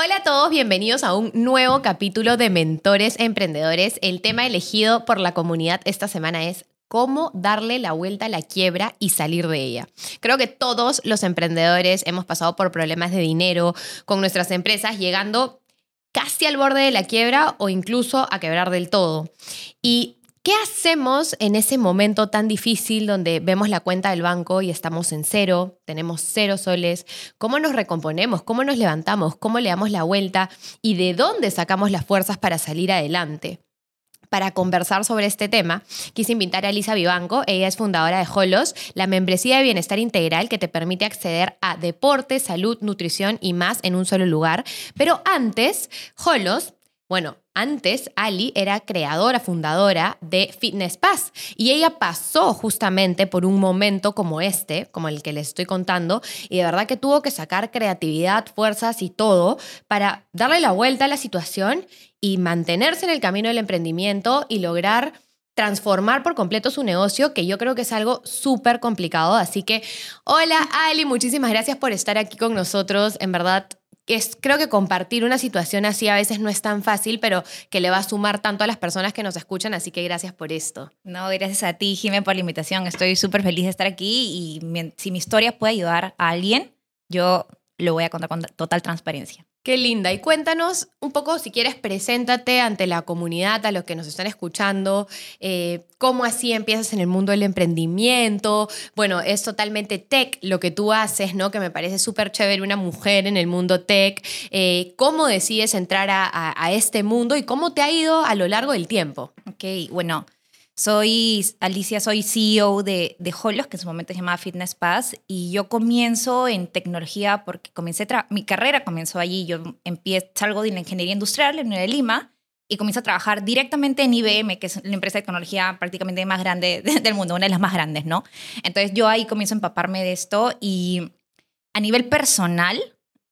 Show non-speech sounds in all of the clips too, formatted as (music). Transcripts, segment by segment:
Hola a todos, bienvenidos a un nuevo capítulo de Mentores Emprendedores. El tema elegido por la comunidad esta semana es cómo darle la vuelta a la quiebra y salir de ella. Creo que todos los emprendedores hemos pasado por problemas de dinero con nuestras empresas, llegando casi al borde de la quiebra o incluso a quebrar del todo. Y ¿Qué hacemos en ese momento tan difícil donde vemos la cuenta del banco y estamos en cero, tenemos cero soles? ¿Cómo nos recomponemos? ¿Cómo nos levantamos? ¿Cómo le damos la vuelta? ¿Y de dónde sacamos las fuerzas para salir adelante? Para conversar sobre este tema, quise invitar a Elisa Vivanco. Ella es fundadora de Holos, la membresía de bienestar integral que te permite acceder a deporte, salud, nutrición y más en un solo lugar. Pero antes, Holos bueno, antes Ali era creadora, fundadora de Fitness Pass y ella pasó justamente por un momento como este, como el que les estoy contando, y de verdad que tuvo que sacar creatividad, fuerzas y todo para darle la vuelta a la situación y mantenerse en el camino del emprendimiento y lograr transformar por completo su negocio, que yo creo que es algo súper complicado. Así que, hola Ali, muchísimas gracias por estar aquí con nosotros. En verdad, es, creo que compartir una situación así a veces no es tan fácil, pero que le va a sumar tanto a las personas que nos escuchan, así que gracias por esto. No, gracias a ti, Jimé, por la invitación. Estoy súper feliz de estar aquí y si mi historia puede ayudar a alguien, yo lo voy a contar con total transparencia. Qué linda. Y cuéntanos un poco, si quieres, preséntate ante la comunidad, a los que nos están escuchando, eh, cómo así empiezas en el mundo del emprendimiento. Bueno, es totalmente tech lo que tú haces, ¿no? Que me parece súper chévere una mujer en el mundo tech. Eh, ¿Cómo decides entrar a, a este mundo y cómo te ha ido a lo largo del tiempo? Ok, bueno. Soy Alicia, soy CEO de, de Holos, que en su momento se llamaba Fitness Pass, y yo comienzo en tecnología porque comencé mi carrera comenzó allí. Yo empiezo, salgo de la ingeniería industrial en de Lima y comienzo a trabajar directamente en IBM, que es la empresa de tecnología prácticamente más grande (laughs) del mundo, una de las más grandes, ¿no? Entonces yo ahí comienzo a empaparme de esto y a nivel personal,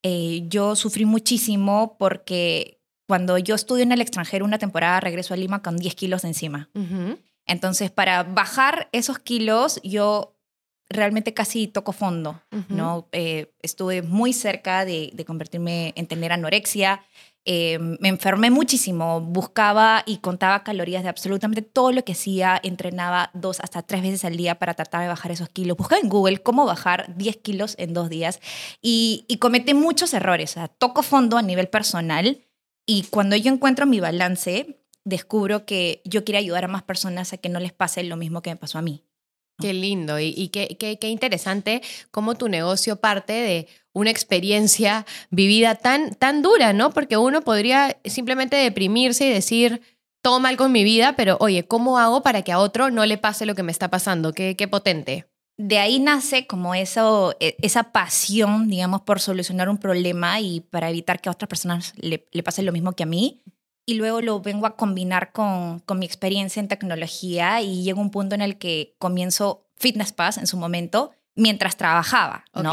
eh, yo sufrí muchísimo porque cuando yo estudio en el extranjero una temporada regreso a Lima con 10 kilos encima. Entonces, para bajar esos kilos, yo realmente casi toco fondo, ¿no? Eh, estuve muy cerca de, convertirme en tener anorexia. Eh, me enfermé muchísimo, buscaba y contaba calorías de absolutamente todo lo que hacía, entrenaba dos hasta tres veces al día para tratar de bajar esos kilos. Buscaba en Google cómo bajar 10 kilos en dos días y, y cometí muchos errores. O sea, toco fondo a nivel personal y cuando yo encuentro mi balance, descubro que yo quiero ayudar a más personas a que no les pase lo mismo que me pasó a mí. Qué lindo y, qué, qué, qué, interesante cómo tu negocio parte de una experiencia vivida tan, tan dura, ¿no? Porque uno podría simplemente deprimirse y decir, todo mal con mi vida, pero oye, ¿cómo hago para que a otro no le pase lo que me está pasando? Qué, qué potente. De ahí nace como eso, e, esa pasión, digamos, por solucionar un problema y para evitar que a otras personas le, le pase lo mismo que a mí y luego lo vengo a combinar con, con, mi experiencia en tecnología y llega un punto en el que comienzo Fitness Pass en su momento mientras trabajaba, ¿no?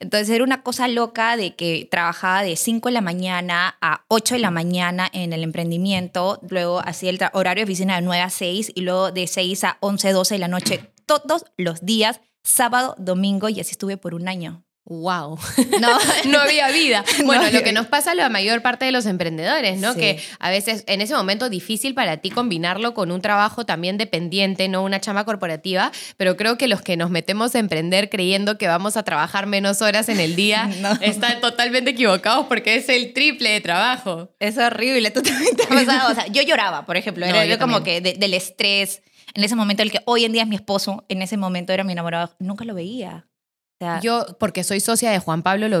Entonces era una cosa loca de que trabajaba de 5 de la mañana a 8 de la mañana en el emprendimiento, luego hacía el horario de oficina de 9 a 6 y luego de 6 a 11, 12 de la noche, todos los días, sábado, domingo y así estuve por un año wow, no, (laughs) no había vida. Bueno, lo que nos pasa a la mayor parte de los emprendedores, ¿no? Que a veces en ese momento difícil para ti combinarlo con un trabajo también dependiente, no una chama corporativa, pero creo que los que nos metemos a emprender creyendo que vamos a trabajar menos horas en el día (laughs) están totalmente equivocados porque es el triple de trabajo. Es horrible, (laughs) totalmente pasado. O sea, yo lloraba, por ejemplo, era yo como que del estrés. En ese momento, el que hoy en día es mi esposo, en ese momento era mi enamorado, nunca lo veía yo, porque soy socia de Juan Pablo, lo,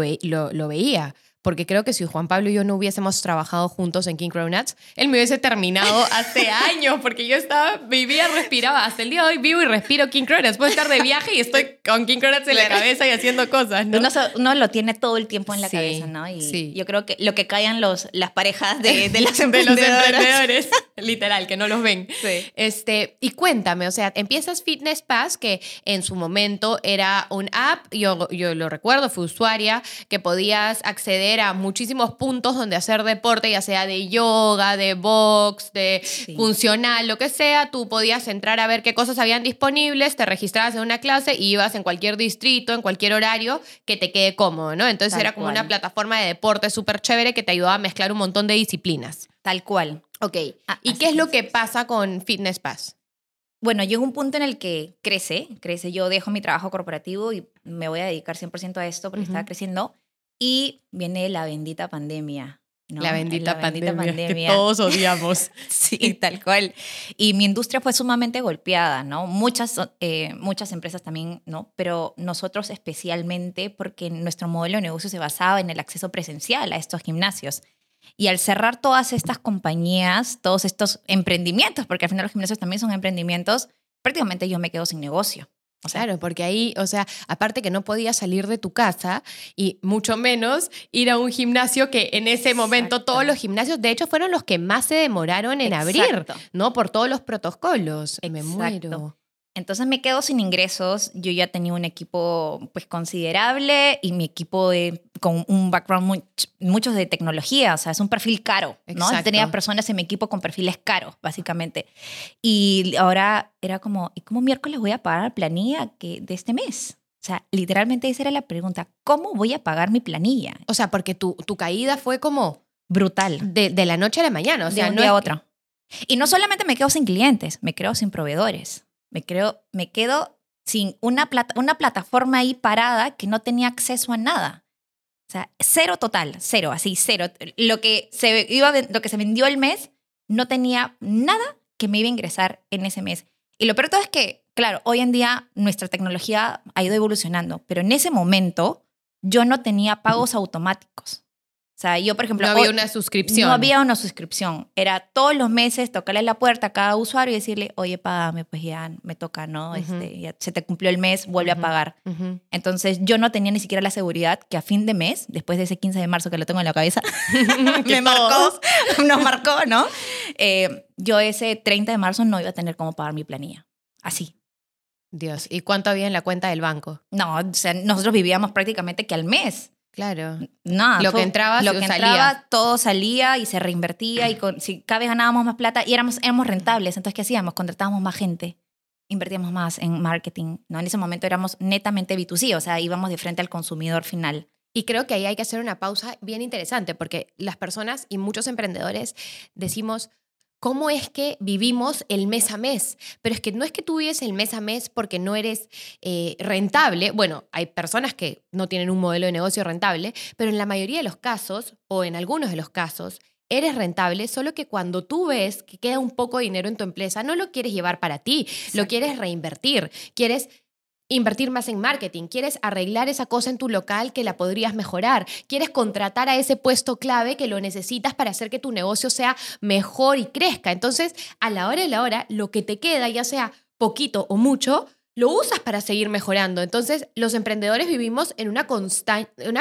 lo, veía porque creo que si Juan Pablo y yo no hubiésemos trabajado juntos en King Cronuts, él me hubiese terminado (laughs) hace años, porque yo estaba, vivía, respiraba, hasta el día de hoy vivo y respiro King Cronuts. Puedo estar de viaje y estoy con King Cronuts en la cabeza y haciendo cosas, ¿no? Uno, lo tiene todo el tiempo en la cabeza, ¿no? Y sí. yo creo que lo que callan los, las parejas de, (laughs) de, las de los emprendedores, (laughs) literal, que no los ven. Sí. Este, y cuéntame, o sea, empiezas Fitness Pass, que en su momento era un app, yo, yo lo recuerdo, fui usuaria, que podías acceder a muchísimos puntos donde hacer deporte, ya sea de yoga, de box, de funcional, lo que sea. Tú podías entrar a ver qué cosas habían disponibles, te registrabas en una clase y ibas en cualquier distrito, en cualquier horario que te quede cómodo, ¿no? Entonces era como una plataforma de deporte súper chévere que te ayudaba a mezclar un montón de disciplinas. Tal cual. Ok. Ah, ¿Y qué es lo que pasa con Fitness Pass? Bueno, llega un punto en el que crece, crece. Yo dejo mi trabajo corporativo y me voy a dedicar 100% a esto porque estaba creciendo. Y viene la bendita pandemia. La, bendita, pandemia, que todos odiamos. (laughs) sí, tal cual. Y mi industria fue sumamente golpeada, ¿no? Muchas, eh, muchas empresas también, ¿no? Pero nosotros especialmente porque nuestro modelo de negocio se basaba en el acceso presencial a estos gimnasios. Y al cerrar todas estas compañías, todos estos emprendimientos, porque al final los gimnasios también son emprendimientos, prácticamente yo me quedo sin negocio claro, porque ahí, o sea, aparte que no podías salir de tu casa y mucho menos ir a un gimnasio que en ese momento todos los gimnasios, de hecho, fueron los que más se demoraron en abrir, ¿no? Por todos los protocolos. Exacto. Me muero. Entonces me quedo sin ingresos. Yo ya tenía un equipo pues considerable y mi equipo con un background muchos de tecnología, o sea, es un perfil caro, ¿no? Tenía personas en mi equipo con perfiles caros, básicamente. Y ahora era como, ¿y cómo miércoles voy a pagar la planilla que, de este mes? O sea, literalmente esa era la pregunta, ¿cómo voy a pagar mi planilla? O sea, porque tu, tu caída fue como... Brutal. De, de la noche a la mañana, o sea, de un día a otro. Y no solamente me quedo sin clientes, me quedo sin proveedores me, creo, me quedo sin una, plata, una plataforma ahí parada que no tenía acceso a nada. O sea, cero total, cero, así, cero. Lo que se, iba, lo que se vendió el mes no tenía nada que me iba a ingresar en ese mes. Y lo peor todo es que, claro, hoy en día nuestra tecnología ha ido evolucionando, pero en ese momento yo no tenía pagos automáticos. O sea, yo, por ejemplo... No había una suscripción. No había una suscripción. Era todos los meses tocarle la puerta a cada usuario y decirle, oye, págame, pues ya me toca, ¿no? este, ya se te cumplió el mes, vuelve a pagar. Entonces, yo no tenía ni siquiera la seguridad que a fin de mes, después de ese 15 de marzo que lo tengo en la cabeza, (laughs) (laughs) me marcó, (laughs) nos marcó, ¿no? Eh, yo ese 30 de marzo no iba a tener cómo pagar mi planilla. Así. Dios, ¿y cuánto había en la cuenta del banco? No, o sea, nosotros vivíamos prácticamente que al mes. Claro. Nada. Lo que entraba, lo que entraba, todo salía y se reinvertía y si cada vez ganábamos más plata y éramos, éramos rentables. Entonces, ¿qué hacíamos? Contratábamos más gente, invertíamos más en marketing. ¿no? En ese momento éramos netamente B2C, o sea, íbamos de frente al consumidor final. Y creo que ahí hay que hacer una pausa bien interesante porque las personas y muchos emprendedores decimos, cómo es que vivimos el mes a mes. Pero es que no es que tú vives el mes a mes porque no eres eh, rentable. Bueno, hay personas que no tienen un modelo de negocio rentable, pero en la mayoría de los casos, o en algunos de los casos, eres rentable, solo que cuando tú ves que queda un poco de dinero en tu empresa, no lo quieres llevar para ti, lo quieres reinvertir, quieres invertir más en marketing, quieres arreglar esa cosa en tu local que la podrías mejorar, quieres contratar a ese puesto clave que lo necesitas para hacer que tu negocio sea mejor y crezca. Entonces, a la hora de la hora, lo que te queda, ya sea poquito o mucho, lo usas para seguir mejorando. Entonces, los emprendedores vivimos en una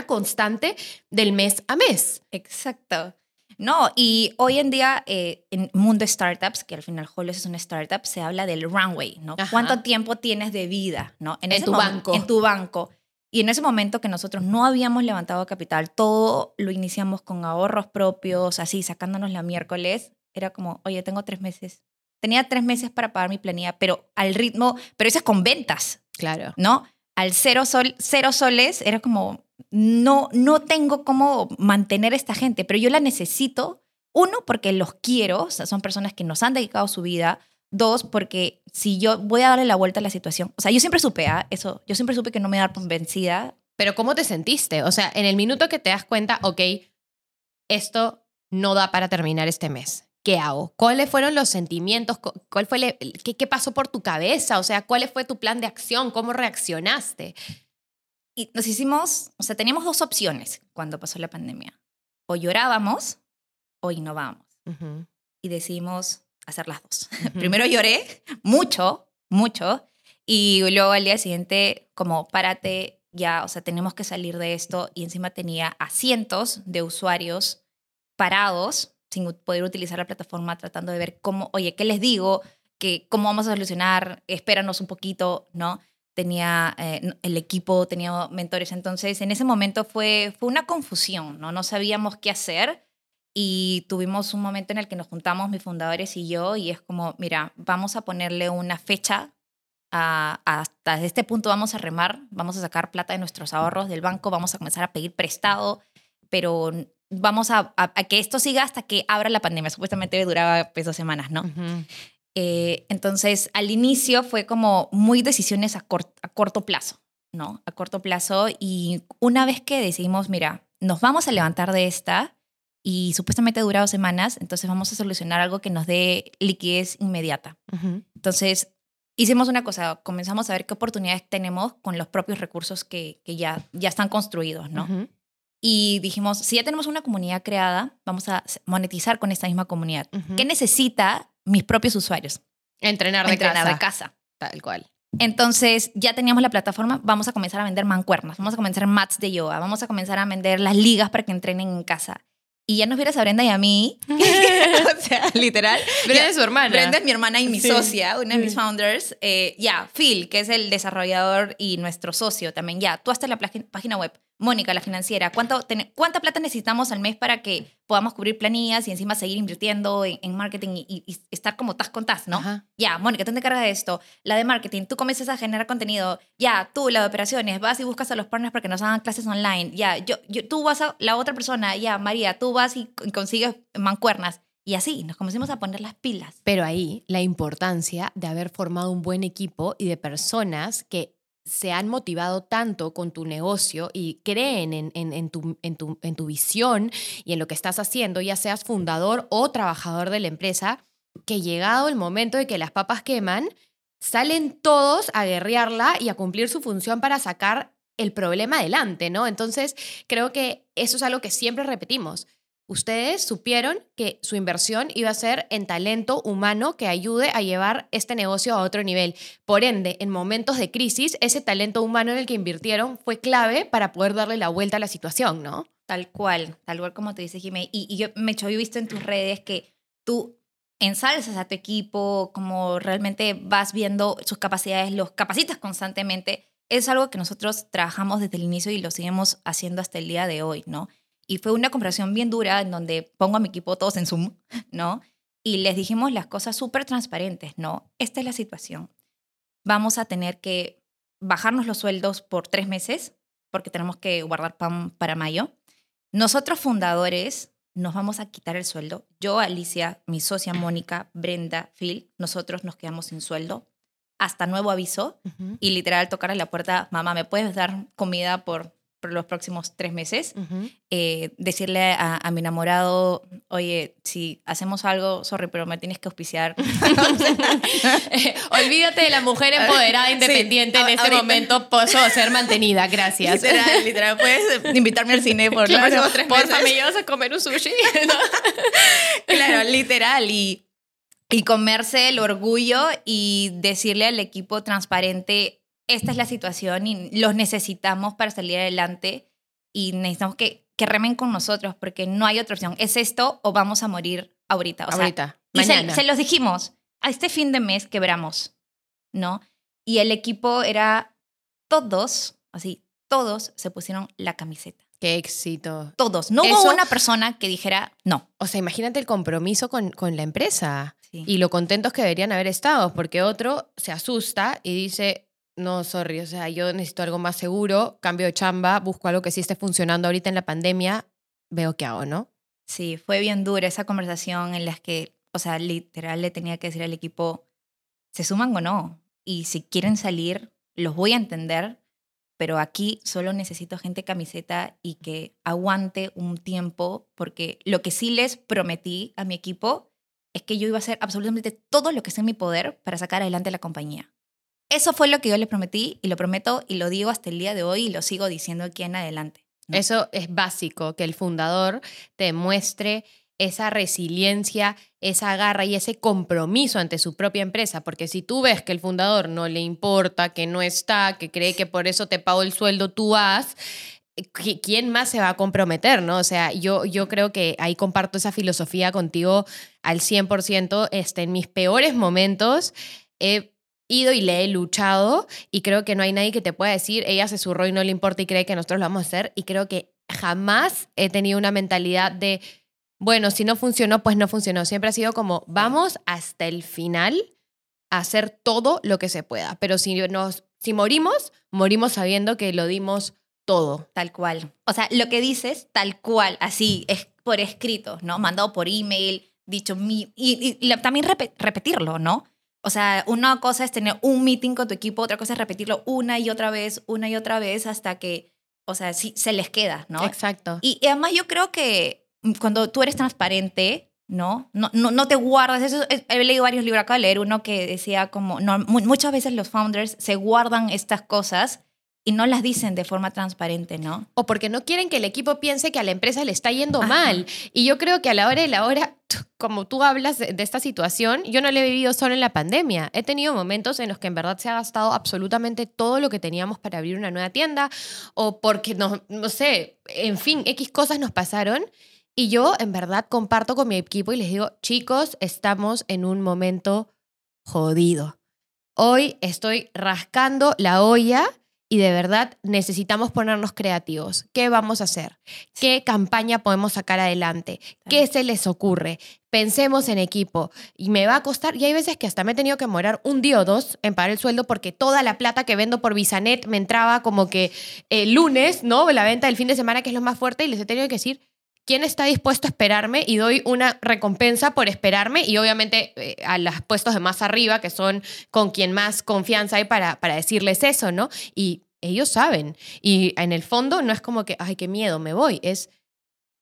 constante del mes a mes. Exacto. No, y hoy en día eh, en mundo startups, que al final Holos es una startup, se habla del runway, ¿no? ¿Cuánto tiempo tienes de vida, ¿no? En, tu banco. En tu banco. Y en ese momento que nosotros no habíamos levantado capital, todo lo iniciamos con ahorros propios, así, sacándonos la miércoles, era como, oye, tengo tres meses. Tenía tres meses para pagar mi planilla, pero al ritmo, pero eso es con ventas. Claro. ¿No? Al cero, sol, cero soles era como, no, no tengo cómo mantener a esta gente, pero yo la necesito. Uno, porque los quiero, son personas que nos han dedicado su vida. Dos, porque si yo voy a darle la vuelta a la situación, o sea, yo siempre supe ¿ah? eso, yo siempre supe que no me dar por vencida. Pero ¿cómo te sentiste? O sea, en el minuto que te das cuenta, ok, esto no da para terminar este mes. ¿Qué hago? ¿Cuáles fueron los sentimientos? ¿Cuál fue qué, ¿Qué pasó por tu cabeza? O sea, ¿cuál fue tu plan de acción? ¿Cómo reaccionaste? y nos hicimos, o sea, teníamos dos opciones cuando pasó la pandemia. O llorábamos o innovábamos. Y decidimos hacer las dos. (laughs) Primero lloré mucho, mucho. Y luego al día siguiente, como párate, ya, o sea, tenemos que salir de esto. Y encima tenía a cientos de usuarios parados sin poder utilizar la plataforma, tratando de ver cómo, oye, ¿qué les digo? que ¿Cómo vamos a solucionar? Espéranos un poquito, ¿no? Tenía eh, el equipo, tenía mentores. Entonces, en ese momento fue, fue una confusión, ¿no? No sabíamos qué hacer. Y tuvimos un momento en el que nos juntamos, mis fundadores y yo, y es como, mira, vamos a ponerle una fecha. a- hasta este punto vamos a remar, vamos a sacar plata de nuestros ahorros del banco, vamos a comenzar a pedir prestado, pero vamos a, a- a que esto siga hasta que abra la pandemia. Supuestamente duraba pues, dos semanas, ¿no? Eh, entonces, al inicio fue como muy decisiones a, cort- a corto plazo, ¿no? A corto plazo. Y una vez que decidimos, mira, nos vamos a levantar de esta y supuestamente dura dos semanas, entonces vamos a solucionar algo que nos dé liquidez inmediata. Entonces, hicimos una cosa, comenzamos a ver qué oportunidades tenemos con los propios recursos que, que ya, ya están construidos, ¿no? Y dijimos, si ya tenemos una comunidad creada, vamos a monetizar con esta misma comunidad. Ujú. ¿Qué necesita mis propios usuarios? Entrenar de Entrenar casa. de casa. Tal cual. Entonces, ya teníamos la plataforma, vamos a comenzar a vender mancuernas, vamos a comenzar mats de yoga, vamos a comenzar a vender las ligas para que entrenen en casa. Y ya nos vieras a Brenda y a mí, (laughs) (laughs) o sea, literal. Brenda Ya, es su hermana. Brenda es mi hermana y mi Sí. socia, una de mis founders. Eh, ya, Phil, que es el desarrollador y nuestro socio también. Ya, tú hasta la página web. Mónica, la financiera. ¿Cuánto ten- ¿Cuánta plata necesitamos al mes para que podamos cubrir planillas y encima seguir invirtiendo en, en marketing y, y- y estar como tas con tas, ¿no? Ajá. Ya, Mónica, tú te encargas de esto. La de marketing, tú comienzas a generar contenido. Ya, tú, la de operaciones, vas y buscas a los partners para que nos hagan clases online. Ya, yo, yo, tú vas a la otra persona. Ya, María, tú vas y consigues mancuernas. Y así, nos comenzamos a poner las pilas. Pero ahí la importancia de haber formado un buen equipo y de personas que se han motivado tanto con tu negocio y creen en, tu, tu visión y en lo que estás haciendo, ya seas fundador o trabajador de la empresa, que llegado el momento de que las papas queman, salen todos a guerrearla y a cumplir su función para sacar el problema adelante, ¿no? Entonces, creo que eso es algo que siempre repetimos. Ustedes supieron que su inversión iba a ser en talento humano que ayude a llevar este negocio a otro nivel. Por ende, en momentos de crisis, ese talento humano en el que invirtieron fue clave para poder darle la vuelta a la situación, ¿no? Tal cual, tal cual como te dice Jimé. Y, y yo, me he visto en tus redes que tú ensalzas a tu equipo, como realmente vas viendo sus capacidades, los capacitas constantemente. Es algo que nosotros trabajamos desde el inicio y lo seguimos haciendo hasta el día de hoy, ¿no? Y fue una conversación bien dura en donde pongo a mi equipo todos en Zoom, (laughs) ¿no? Y les dijimos las cosas súper transparentes, ¿no? Esta es la situación. Vamos a tener que bajarnos los sueldos por tres meses porque tenemos que guardar pan para mayo. Nosotros fundadores nos vamos a quitar el sueldo. Yo, Alicia, mi socia Mónica, Brenda, Phil, nosotros nos quedamos sin sueldo hasta nuevo aviso y literal tocar a la puerta, mamá, ¿me puedes dar comida por, por los próximos tres meses? Eh, decirle a, a mi enamorado, oye, si hacemos algo, sorry, pero me tienes que auspiciar. (laughs) (laughs) Eh, Olvídate de la mujer empoderada Sí, independiente en a- este ahorita- momento, a ser mantenida, gracias. literal, literal, puedes invitarme al cine por los Claro, próximos tres meses. porfa, me llevas a comer un sushi. (laughs) ¿no? Claro, literal. Y, y comerse el orgullo y decirle al equipo transparente, esta es la situación y los necesitamos para salir adelante y necesitamos que, que remen con nosotros porque no hay otra opción. Es esto o vamos a morir ahorita. O sea, Ahorita, y se, mañana. se los dijimos, a este fin de mes quebramos, ¿no? Y el equipo era todos, así, todos se pusieron la camiseta. Qué éxito. Todos. No Eso- hubo una persona que dijera no. O sea, imagínate el compromiso con, con la empresa Sí. y lo contentos que deberían haber estado, porque otro se asusta y dice, no, sorry, o sea, yo necesito algo más seguro, cambio de chamba, busco algo que sí esté funcionando ahorita en la pandemia, veo qué hago, ¿no? Sí, fue bien dura esa conversación en la que, o sea, literal le tenía que decir al equipo, ¿se suman o no? Y si quieren salir, los voy a entender, pero aquí solo necesito gente camiseta y que aguante un tiempo, porque lo que sí les prometí a mi equipo es que yo iba a hacer absolutamente todo lo que esté en mi poder para sacar adelante la compañía. Eso fue lo que yo les prometí y lo prometo y lo digo hasta el día de hoy y lo sigo diciendo aquí en adelante. Eso es básico, que el fundador te muestre esa resiliencia, esa garra y ese compromiso ante su propia empresa, porque si tú ves que el fundador no le importa, que no está, que cree que por eso te pago el sueldo, tú vas, ¿quién más se va a comprometer, no? O sea, yo, yo creo que ahí comparto esa filosofía contigo al 100%, este, en mis peores momentos he ido y le he luchado y creo que no hay nadie que te pueda decir, ella se surró y no le importa y cree que nosotros lo vamos a hacer y creo que jamás he tenido una mentalidad de bueno, si no funcionó, pues no funcionó. Siempre ha sido como, vamos hasta el final a hacer todo lo que se pueda. Pero si, nos, si morimos, morimos sabiendo que lo dimos todo. Tal cual. O sea, lo que dices, tal cual, así, es por escrito, ¿no? Mandado por email, dicho, y, y, también repetirlo, ¿no? O sea, una cosa es tener un meeting con tu equipo, otra cosa es repetirlo una y otra vez, una y otra vez hasta que, o sea, sí, se les queda, ¿no? Exacto. y además yo creo que cuando tú eres transparente, ¿no? No, no, no te guardas. Eso, he leído varios libros acá, leer uno que decía como, no, muchas veces los founders se guardan estas cosas y no las dicen de forma transparente, ¿no? O porque no quieren que el equipo piense que a la empresa le está yendo mal. Y yo creo que a la hora de la hora, como tú hablas de, esta situación, yo no la he vivido solo en la pandemia. He tenido momentos en los que en verdad se ha gastado absolutamente todo lo que teníamos para abrir una nueva tienda o porque, no, no sé, en fin, X cosas nos pasaron y yo en verdad comparto con mi equipo y les digo, chicos, estamos en un momento jodido. Hoy estoy rascando la olla y de verdad necesitamos ponernos creativos. ¿Qué vamos a hacer? ¿Qué campaña podemos sacar adelante? ¿Qué se les ocurre? Pensemos en equipo. Y me va a costar, y hay veces que hasta me he tenido que morar un día o dos en pagar el sueldo porque toda la plata que vendo por Visanet me entraba como que el lunes, ¿no? La venta del fin de semana, que es lo más fuerte, y les he tenido que decir, quién está dispuesto a esperarme y doy una recompensa por esperarme y obviamente eh, a los puestos de más arriba, que son con quien más confianza hay para, para decirles eso, ¿no? Y ellos saben. Y en el fondo no es como que, ay, qué miedo, me voy. Es,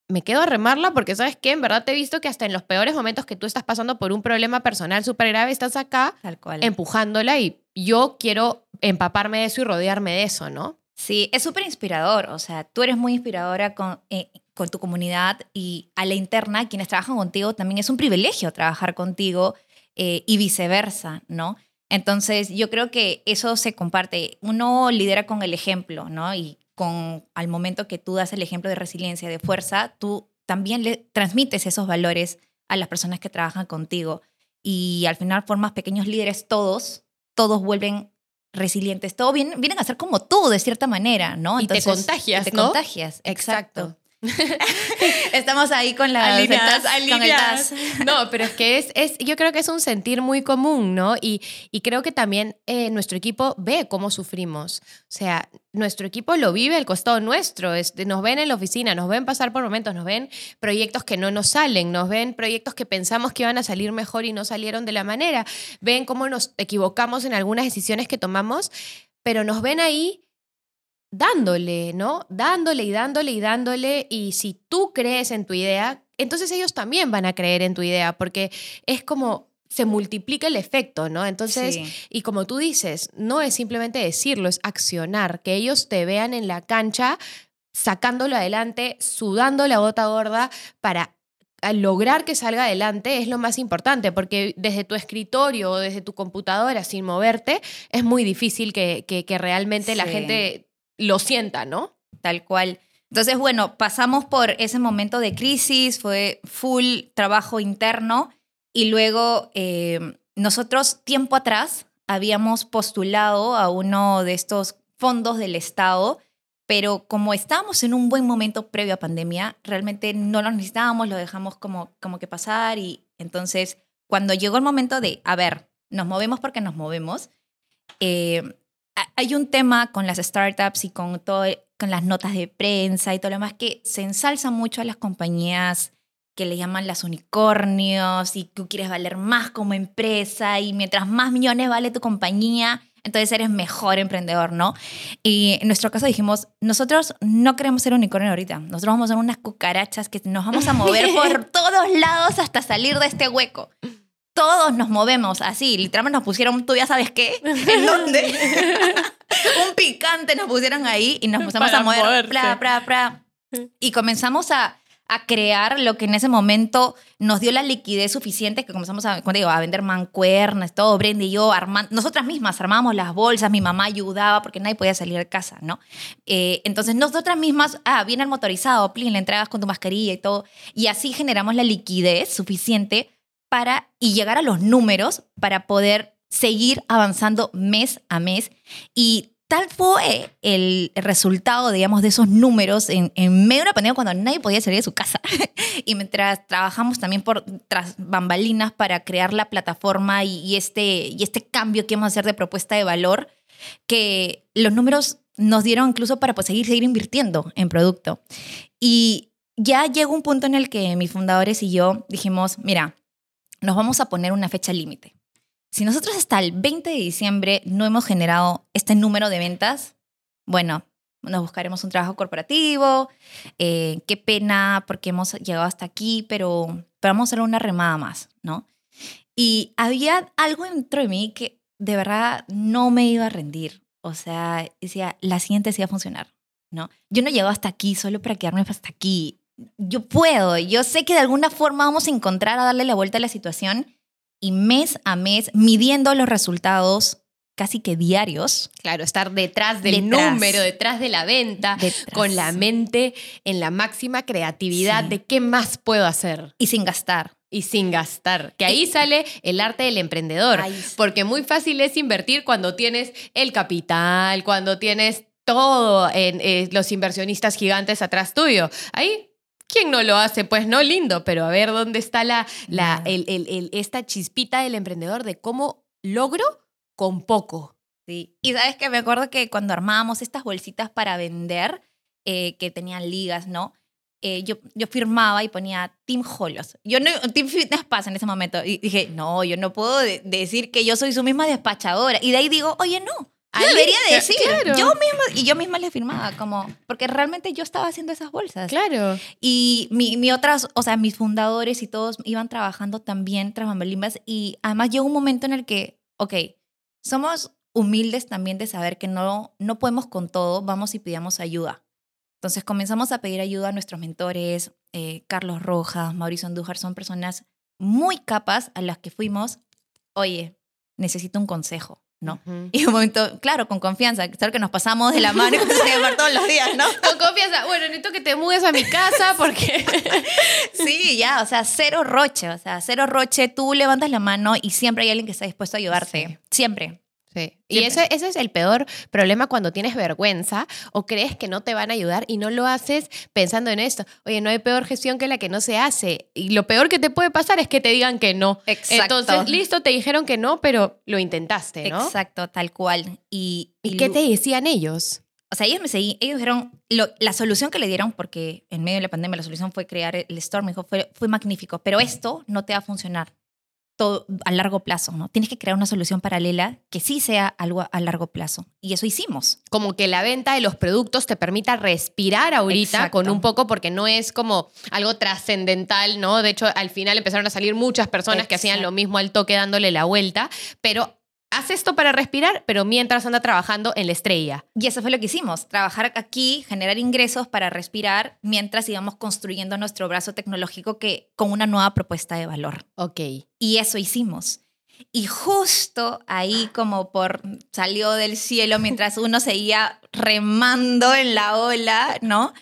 me quedo a remarla porque, ¿sabes qué? En verdad te he visto que hasta en los peores momentos que tú estás pasando por un problema personal súper grave, estás acá Tal cual. empujándola y yo quiero empaparme de eso y rodearme de eso, ¿no? Sí, es súper inspirador. O sea, tú eres muy inspiradora con, eh, con tu comunidad y a la interna, quienes trabajan contigo, también es un privilegio trabajar contigo eh, y viceversa, ¿no? Entonces, yo creo que eso se comparte. Uno lidera con el ejemplo, ¿no? Y con al momento que tú das el ejemplo de resiliencia, de fuerza, tú también le transmites esos valores a las personas que trabajan contigo. Y al final formas pequeños líderes todos, todos vuelven resilientes, todos vienen, vienen a ser como tú, de cierta manera, ¿no? y te contagias, te ¿no? contagias, exacto. (laughs) Estamos ahí con las alineadas, (laughs) No, pero es que es, es, yo creo que es un sentir muy común, ¿no? Y, y creo que también eh, nuestro equipo ve cómo sufrimos. O sea, nuestro equipo lo vive al costado nuestro. nos ven en la oficina, nos ven pasar por momentos, nos ven proyectos que no nos salen, nos ven proyectos que pensamos que iban a salir mejor y no salieron de la manera. Ven cómo nos equivocamos en algunas decisiones que tomamos, pero nos ven ahí dándole, ¿no? Dándole y dándole y dándole. Y si tú crees en tu idea, entonces ellos también van a creer en tu idea, porque es como se multiplica el efecto, ¿no? Entonces, y como tú dices, no es simplemente decirlo, es accionar, que ellos te vean en la cancha sacándolo adelante, sudando la gota gorda para lograr que salga adelante es lo más importante, porque desde tu escritorio o desde tu computadora sin moverte es muy difícil que, que, realmente la gente lo sienta, ¿no? Tal cual. Entonces, bueno, pasamos por ese momento de crisis, fue full trabajo interno y luego eh, nosotros tiempo atrás habíamos postulado a uno de estos fondos del Estado, pero como estábamos en un buen momento previo a pandemia, realmente no lo necesitábamos, lo dejamos como, como que pasar y entonces cuando llegó el momento de, a ver, nos movemos porque nos movemos, eh, hay un tema con las startups y con, todo, con las notas de prensa y todo lo demás que se ensalza mucho a las compañías que le llaman las unicornios y tú quieres valer más como empresa y mientras más millones vale tu compañía, entonces eres mejor emprendedor, ¿no? Y en nuestro caso dijimos, nosotros no queremos ser unicornio ahorita, nosotros vamos a ser unas cucarachas que nos vamos a mover (laughs) por todos lados hasta salir de este hueco. Todos nos movemos así. Literalmente nos pusieron, tú ya sabes qué, en dónde. (laughs) un picante nos pusieron ahí y nos Para a mover. Pra, pra, pra. Y comenzamos a, a crear lo que en ese momento nos dio la liquidez suficiente que comenzamos a, como digo, a vender mancuernas, todo, Brenda y yo, armando, nosotras mismas armábamos las bolsas, mi mamá ayudaba porque nadie podía salir de casa, ¿no? Eh, entonces nosotras mismas, ah, viene el motorizado, plin, le entregas con tu mascarilla y todo, y así generamos la liquidez suficiente para, y llegar a los números para poder seguir avanzando mes a mes y tal fue el resultado, digamos, de esos números en, en medio de una pandemia cuando nadie podía salir de su casa. (laughs) y mientras trabajamos también por tras bambalinas para crear la plataforma y, este, y este cambio que vamos a hacer de propuesta de valor, que los números nos dieron incluso para pues, seguir, seguir invirtiendo en producto. Y ya llegó un punto en el que mis fundadores y yo dijimos, mira, nos vamos a poner una fecha límite. Si nosotros hasta el 20 de diciembre no hemos generado este número de ventas, bueno, nos buscaremos un trabajo corporativo, eh, qué pena porque hemos llegado hasta aquí, pero, vamos a hacer una remada más, ¿no? Y había algo dentro de mí que de verdad no me iba a rendir. O sea, decía, la siguiente sí va a funcionar, ¿no? Yo no llego hasta aquí solo para quedarme hasta aquí. Yo puedo, yo sé que de alguna forma vamos a encontrar a darle la vuelta a la situación y mes a mes, midiendo los resultados casi que diarios. Claro, estar detrás del Detrás. número, detrás de la venta, Detrás. con la mente en la máxima creatividad Sí. de qué más puedo hacer Y sin gastar. y sin gastar. Que ahí sale el arte del emprendedor. Porque muy fácil es invertir cuando tienes el capital, cuando tienes todo en eh, los inversionistas gigantes atrás tuyo. Ahí, ¿quién no lo hace? Pues no lindo, pero a ver dónde está la, la, el- el- el- esta chispita del emprendedor de cómo logro con poco. Sí. Y sabes que me acuerdo que cuando armábamos estas bolsitas para vender, eh, que tenían ligas, ¿no? Eh, yo, yo firmaba y ponía Team Holos. Yo no, Team Fitness Pass en ese momento. Y dije, no, yo no puedo de- decir que yo soy su misma despachadora. Y de ahí digo, oye, no. Yo debería decir. claro. Yo misma, y yo misma le firmaba, como, porque realmente yo estaba haciendo esas bolsas. Claro. Y mi, mi otras, o sea, mis fundadores y todos iban trabajando también tras bambalinas y además llegó un momento en el que, ok, somos humildes también de saber que no, no podemos con todo, vamos y pidamos ayuda. Entonces comenzamos a pedir ayuda a nuestros mentores, eh, Carlos Rojas, Mauricio Andújar, son personas muy capas a las que fuimos, oye, necesito un consejo, ¿no? Ujú. Y un momento, claro, con confianza, claro que nos pasamos de la mano y nos llevar todos los días, ¿no? (laughs) Con confianza. Bueno, necesito que te mudes a mi casa porque... (laughs) Sí, ya, o sea, cero roche, o sea, cero roche, tú levantas la mano y siempre hay alguien que está dispuesto a ayudarte, Sí. siempre. Sí. Y ese, ese es el peor problema cuando tienes vergüenza o crees que no te van a ayudar y no lo haces pensando en esto. Oye, no hay peor gestión que la que no se hace. Y lo peor que te puede pasar es que te digan que no. Exacto. Entonces, listo, te dijeron que no, pero lo intentaste, ¿no? Exacto, tal cual. Y, ¿Y qué te decían ellos? O sea, ellos me seguían, ellos dijeron, lo- la solución que le dieron, porque en medio de la pandemia la solución fue crear el store, me dijo, fue, fue magnífico, pero esto no te va a funcionar todo a largo plazo, ¿no? Tienes que crear una solución paralela que sí sea algo a largo plazo. Y eso hicimos. Como que la venta de los productos te permita respirar ahorita Exacto. con un poco, porque no es como algo trascendental, ¿no? De hecho, al final empezaron a salir muchas personas que hacían lo mismo al toque dándole la vuelta, pero haz esto para respirar, pero mientras anda trabajando en la estrella. Y eso fue lo que hicimos, trabajar aquí, generar ingresos para respirar mientras íbamos construyendo nuestro brazo tecnológico que, con una nueva propuesta de valor. Ok. Y eso hicimos. Y justo ahí como por salió del cielo mientras uno seguía remando en la ola, ¿no?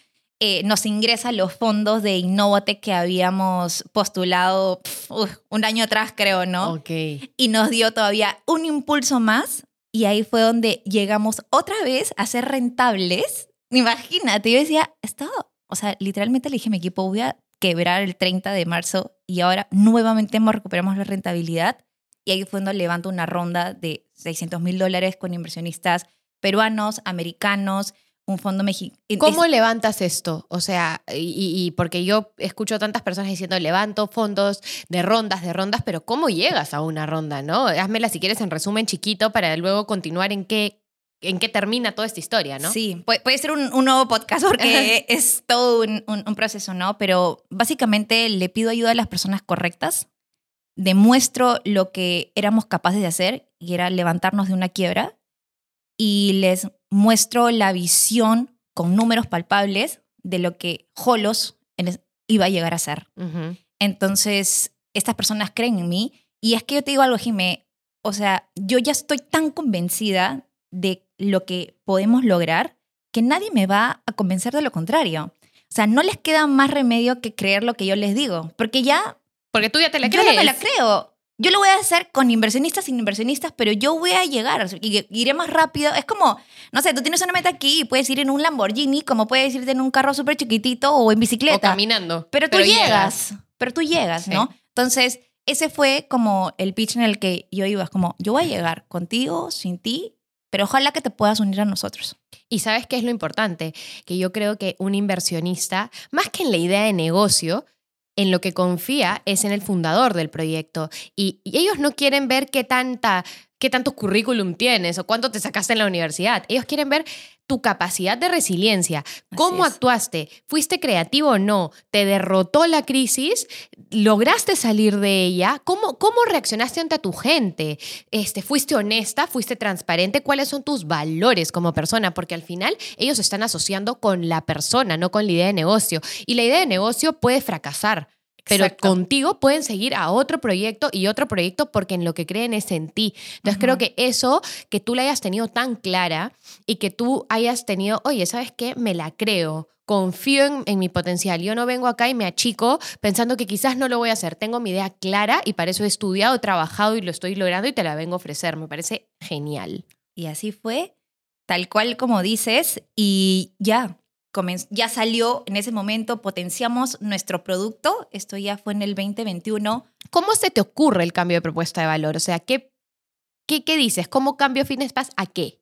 Eh, nos ingresa los fondos de Innovotech que habíamos postulado pf, un año atrás, creo, ¿no? Ok. y nos dio todavía un impulso más y ahí fue donde llegamos otra vez a ser rentables. Imagínate, yo decía, esto, o sea, literalmente le dije a mi equipo, voy a quebrar el 30 de marzo y ahora nuevamente hemos- recuperamos la rentabilidad y ahí fue donde levanto una ronda de 600 mil dólares con inversionistas peruanos, americanos, un fondo mexicano. ¿Cómo levantas esto? O sea, y, y- y porque yo escucho tantas personas diciendo levanto fondos de rondas, de rondas, pero ¿cómo llegas a una ronda, no? Házmela si quieres en resumen chiquito para luego continuar en qué, en qué termina toda esta historia, ¿no? Sí, puede, puede ser un, un nuevo podcast (laughs) porque es todo un, un- un proceso, ¿no? Pero básicamente le pido ayuda a las personas correctas demuestro lo que éramos capaces de hacer y era levantarnos de una quiebra y les muestro la visión con números palpables de lo que Holos iba a llegar a ser. Entonces, estas personas creen en mí y es que yo te digo algo, Jimé, o sea, yo ya estoy tan convencida de lo que podemos lograr que nadie me va a convencer de lo contrario. O sea, no les queda más remedio que creer lo que yo les digo, porque ya... Porque tú ya te la crees. Yo ya me la creo. Yo lo voy a hacer con inversionistas, sin inversionistas, pero yo voy a llegar y iré más rápido. Es como, no sé, tú tienes una meta aquí y puedes ir en un Lamborghini, como puedes irte en un carro súper chiquitito o en bicicleta. O caminando. Pero tú llegas, Pero tú llegas, ¿no? Entonces, ese fue como el pitch en el que yo iba. Es como, yo voy a llegar contigo, sin ti, pero ojalá que te puedas unir a nosotros. Y sabes qué es lo importante? Que yo creo que un inversionista, más que en la idea de negocio, en lo que confía es en el fundador del proyecto. Y, ellos no quieren ver qué tanta qué tanto currículum tienes o cuánto te sacaste en la universidad. Ellos quieren ver tu capacidad de resiliencia, cómo actuaste, fuiste creativo o no, te derrotó la crisis, lograste salir de ella, cómo, cómo reaccionaste ante tu gente, este, fuiste honesta, fuiste transparente, cuáles son tus valores como persona, porque al final ellos están asociando con la persona, no con la idea de negocio. Y la idea de negocio puede fracasar. Pero contigo pueden seguir a otro proyecto y otro proyecto porque en lo que creen es en ti. Entonces creo que eso, que tú la hayas tenido tan clara y que tú hayas tenido, oye, ¿sabes qué? Me la creo confío en, en, mi potencial. Yo no vengo acá y me achico pensando que quizás no lo voy a hacer. Tengo mi idea clara y para eso he estudiado, trabajado y lo estoy logrando y te la vengo a ofrecer. Me parece genial. Y así fue, tal cual como dices, y ya, ya salió en ese momento, potenciamos nuestro producto, esto ya fue en el 2021. ¿Cómo se te ocurre el cambio de propuesta de valor? O sea, ¿qué, qué, qué dices? ¿Cómo cambio Fitness Pass a qué?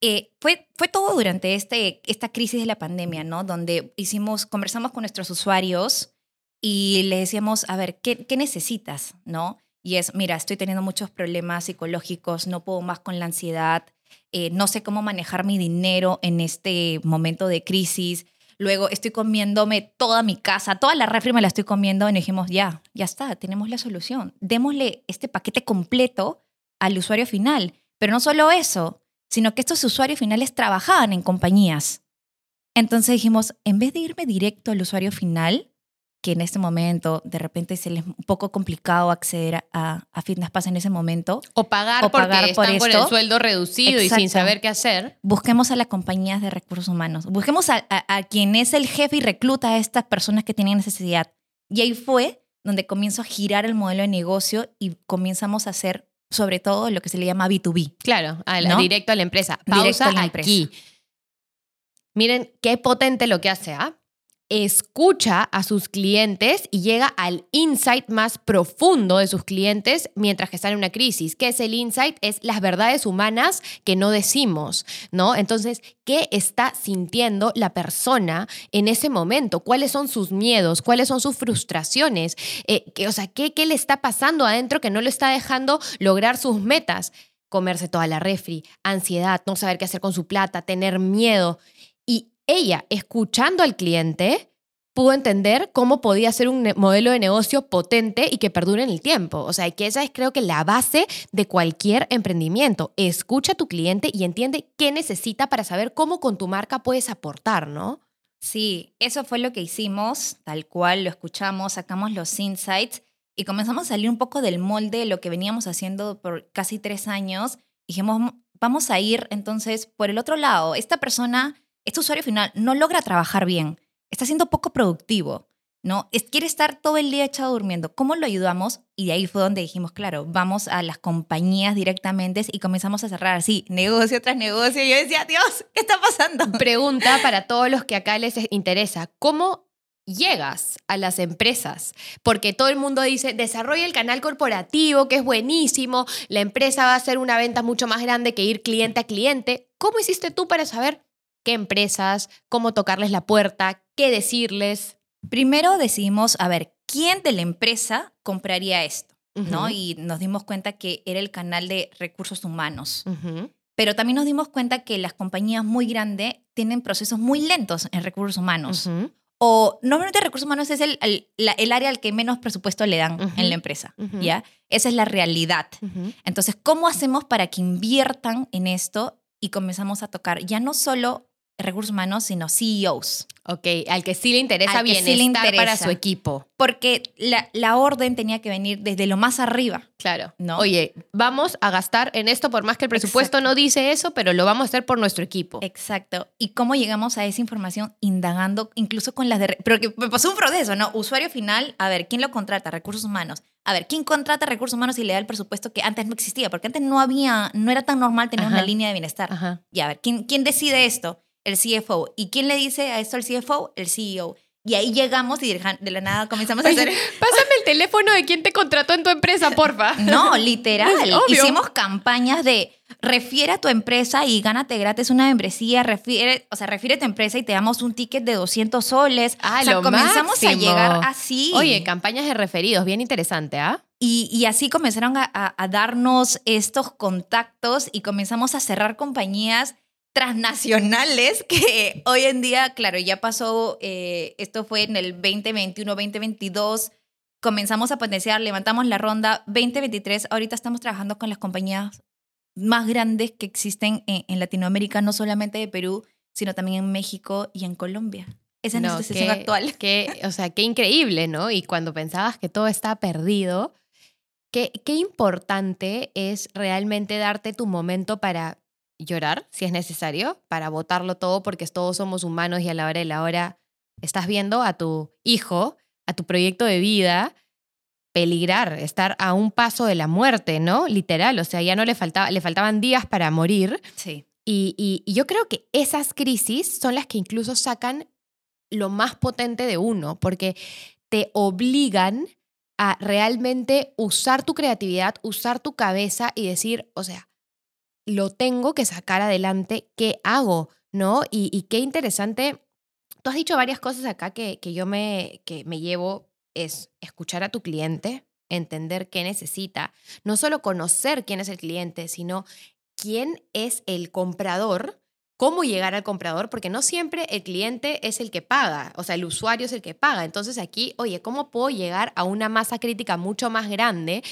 Eh, fue, fue todo durante este, esta crisis de la pandemia, ¿no? Donde hicimos, conversamos con nuestros usuarios y les decíamos, a ver, ¿qué, qué necesitas, no? Y es, mira, estoy teniendo muchos problemas psicológicos, no puedo más con la ansiedad, eh, no sé cómo manejar mi dinero en este momento de crisis. Luego estoy comiéndome toda mi casa, toda la refri me la estoy comiendo y dijimos, ya, ya está, tenemos la solución. Démosle este paquete completo al usuario final. Pero no solo eso, sino que estos usuarios finales trabajaban en compañías. Entonces dijimos, en vez de irme directo al usuario final, que en este momento de repente se les es un poco complicado acceder a, a Fitness Pass en ese momento. O pagar, porque pagar por están con el sueldo reducido y sin saber qué hacer. Busquemos a las compañías de recursos humanos. Busquemos a, a, quien es el jefe y recluta a estas personas que tienen necesidad. Y ahí fue donde comienzo a girar el modelo de negocio y comenzamos a hacer sobre todo lo que se le llama B2B. Claro, directo a la empresa. Pausa a la aquí. Miren qué potente lo que hace, ¿ah? Escucha a sus clientes y llega al insight más profundo de sus clientes mientras que están en una crisis. ¿Qué es el insight? Es las verdades humanas que no decimos, ¿no? Entonces, ¿qué está sintiendo la persona en ese momento? ¿Cuáles son sus miedos? ¿Cuáles son sus frustraciones? Eh, o sea, ¿qué, ¿qué le está pasando adentro que no lo está dejando lograr sus metas? Comerse toda la refri, ansiedad, no saber qué hacer con su plata, tener miedo ella, escuchando al cliente, pudo entender cómo podía ser un modelo de negocio potente y que perdure en el tiempo. O sea, que esa es creo que la base de cualquier emprendimiento. Escucha a tu cliente y entiende qué necesita para saber cómo con tu marca puedes aportar, ¿no? Sí, eso fue lo que hicimos, tal cual lo escuchamos, sacamos los insights y comenzamos a salir un poco del molde de lo que veníamos haciendo por casi tres años. Dijimos, vamos a ir entonces por el otro lado. Esta persona este usuario final no logra trabajar bien, está siendo poco productivo, ¿no? Es, quiere estar todo el día echado durmiendo. ¿Cómo lo ayudamos? Y de ahí fue donde dijimos, claro, vamos a las compañías directamente y comenzamos a cerrar así, negocio tras negocio. Y yo decía, Dios, ¿qué está pasando? Pregunta para todos los que acá les interesa, ¿cómo llegas a las empresas, porque todo el mundo dice, desarrolla el canal corporativo, que es buenísimo, la empresa va a hacer una venta mucho más grande que ir cliente a cliente. ¿Cómo hiciste tú para saber qué empresas, cómo tocarles la puerta, qué decirles. Primero decidimos, a ver, ¿quién de la empresa compraría esto? ¿no? Y nos dimos cuenta que era el canal de recursos humanos. Pero también nos dimos cuenta que las compañías muy grandes tienen procesos muy lentos en recursos humanos. o normalmente recursos humanos es el, el, la- el área al que menos presupuesto le dan en la empresa. ¿ya? Esa es la realidad. Entonces, ¿cómo hacemos para que inviertan en esto y comenzamos a tocar ya no solo recursos humanos, sino CEOs? Ok, al que sí le interesa Al que sí bienestar le para interesa. su equipo. Porque la, la orden tenía que venir desde lo más arriba. Claro. ¿No? Oye, vamos a gastar en esto por más que el presupuesto Exacto. no dice eso, pero lo vamos a hacer por nuestro equipo. Exacto. ¿Y cómo llegamos a esa información indagando incluso con las de... Pero que me pasó un proceso, ¿no? Usuario final, a ver, ¿quién lo contrata? Recursos humanos. A ver, ¿quién contrata recursos humanos y le da el presupuesto que antes no existía? Porque antes no había, no era tan normal tener Ajá. una línea de bienestar. Ajá. Y a ver, ¿quién, ¿quién decide esto? El CFO. ¿Y quién le dice a esto al CFO? El CEO. Y ahí llegamos y de la nada comenzamos a hacer... Pásame el teléfono de quien te contrató en tu empresa, (laughs) porfa. No, literal. (laughs) Hicimos campañas de refiere a tu empresa y gánate gratis una membresía, refiere, o sea, refiere a tu empresa y te damos un ticket de 200 soles. Ah, o sea, lo comenzamos a máximo. llegar así. Oye, campañas de referidos, bien interesante, ¿ah? y, y así comenzaron a, a- a darnos estos contactos y comenzamos a cerrar compañías transnacionales (laughs) que hoy en día, claro, ya pasó, eh, esto fue en el 2021, 2022, comenzamos a potenciar, levantamos la ronda 2023, ahorita estamos trabajando con las compañías más grandes que existen en, en Latinoamérica, no solamente de Perú, sino también en México y en Colombia. Esa es No, nuestra situación actual. (laughs) qué- o sea, qué increíble, ¿no? Y cuando pensabas que todo está perdido, qué, qué importante es realmente darte tu momento para llorar, si es necesario, para botarlo todo, porque todos somos humanos y a la hora de la hora estás viendo a tu hijo, a tu proyecto de vida peligrar, estar a un paso de la muerte, ¿no? Literal, o sea, ya no le faltaba, le faltaban días para morir. Sí. Y, y- y yo creo que esas crisis son las que incluso sacan lo más potente de uno, porque te obligan a realmente usar tu creatividad, usar tu cabeza y decir, o sea, lo tengo que sacar adelante, ¿qué hago? ¿No? Y, qué interesante. Tú has dicho varias cosas acá que, que yo me, que me llevo, es escuchar a tu cliente, entender qué necesita, no solo conocer quién es el cliente, sino quién es el comprador, cómo llegar al comprador, porque no siempre el cliente es el que paga, o sea, el usuario es el que paga. Entonces aquí, oye, ¿cómo puedo llegar a una masa crítica mucho más grande?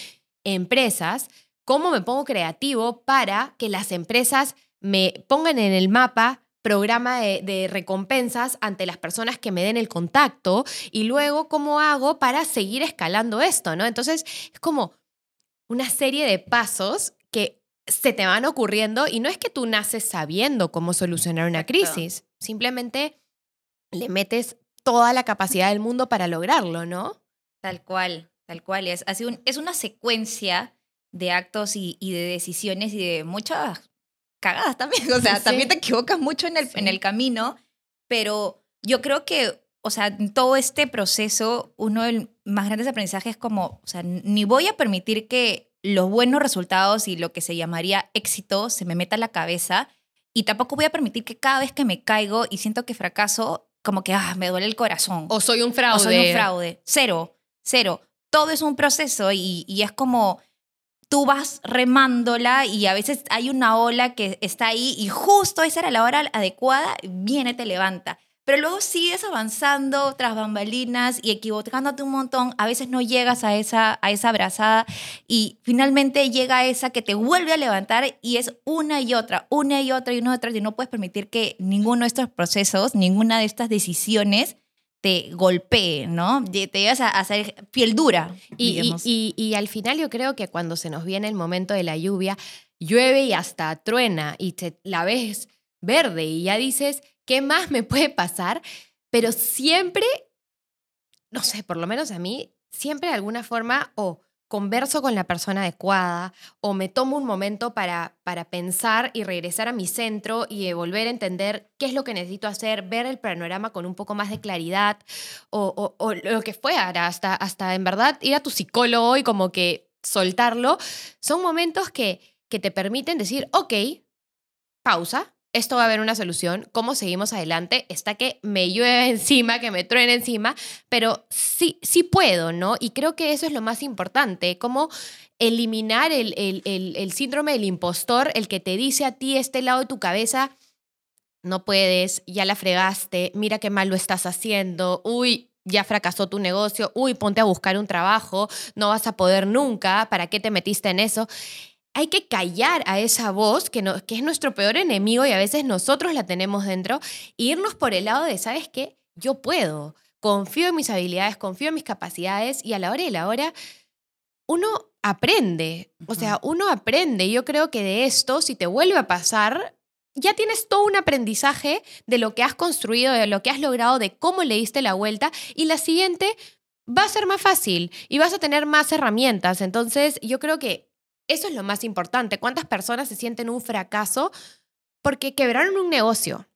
Empresas, ¿cómo me pongo creativo para que las empresas me pongan en el mapa programa de, de recompensas ante las personas que me den el contacto y luego cómo hago para seguir escalando esto, ¿no? Entonces es como una serie de pasos que se te van ocurriendo y no es que tú naces sabiendo cómo solucionar una Exacto. crisis, simplemente le metes toda la capacidad del mundo para lograrlo, ¿no? Tal cual, tal cual. Es, así un- es una secuencia de actos y, y de decisiones y de muchas cagadas también. (laughs) O sea, Sí. también te equivocas mucho en el, en Sí. el camino, pero yo creo que, o sea, en todo este proceso, uno de los más grandes aprendizajes es como, o sea, ni voy a permitir que los buenos resultados y lo que se llamaría éxito se me meta a la cabeza y tampoco voy a permitir que cada vez que me caigo y siento que fracaso, como que, ah, me duele el corazón. O soy un fraude. O soy un fraude. Cero, cero. Todo es un proceso y, y es como tú vas remándola y a veces hay una ola que está ahí y justo esa era la hora adecuada, viene, te levanta. Pero luego sigues avanzando tras bambalinas y equivocándote un montón. A veces no llegas a esa, a esa abrazada y finalmente llega esa que te vuelve a levantar y es una y otra, una y otra y una y otra. Y no puedes permitir que ninguno de estos procesos, ninguna de estas decisiones te golpee, ¿no? Te llevas a, hacer piel dura. Y, y- y al final yo creo que cuando se nos viene el momento de la lluvia, llueve y hasta truena y te la ves verde y ya dices, ¿qué más me puede pasar? Pero siempre, no sé, por lo menos a mí, siempre de alguna forma o converso con la persona adecuada o me tomo un momento para, para pensar y regresar a mi centro y volver a entender qué es lo que necesito hacer, ver el panorama con un poco más de claridad o, o- o lo que fuera, hasta, hasta en verdad ir a tu psicólogo y como que soltarlo, son momentos que, que te permiten decir, ok, pausa, esto va a haber una solución, ¿cómo seguimos adelante? Está que me llueve (laughs) encima, que me truene encima, pero sí, sí puedo, ¿no? Y creo que eso es lo más importante, cómo eliminar el, el, el, el síndrome del impostor, el que te dice a ti este lado de tu cabeza, no puedes, ya la fregaste, mira qué mal lo estás haciendo, uy, ya fracasó tu negocio, uy, ponte a buscar un trabajo, no vas a poder nunca, ¿para qué te metiste en eso? Hay que callar a esa voz que, no, que es nuestro peor enemigo y a veces nosotros la tenemos dentro e irnos por el lado de, ¿sabes qué? Yo puedo, confío en mis habilidades, confío en mis capacidades y a la hora y la hora uno aprende, o sea, uno aprende. Yo creo que de esto, si te vuelve a pasar, ya tienes todo un aprendizaje de lo que has construido, de lo que has logrado, de cómo le diste la vuelta y la siguiente va a ser más fácil y vas a tener más herramientas. Entonces, yo creo que eso es lo más importante. ¿Cuántas personas se sienten un fracaso porque quebraron un negocio?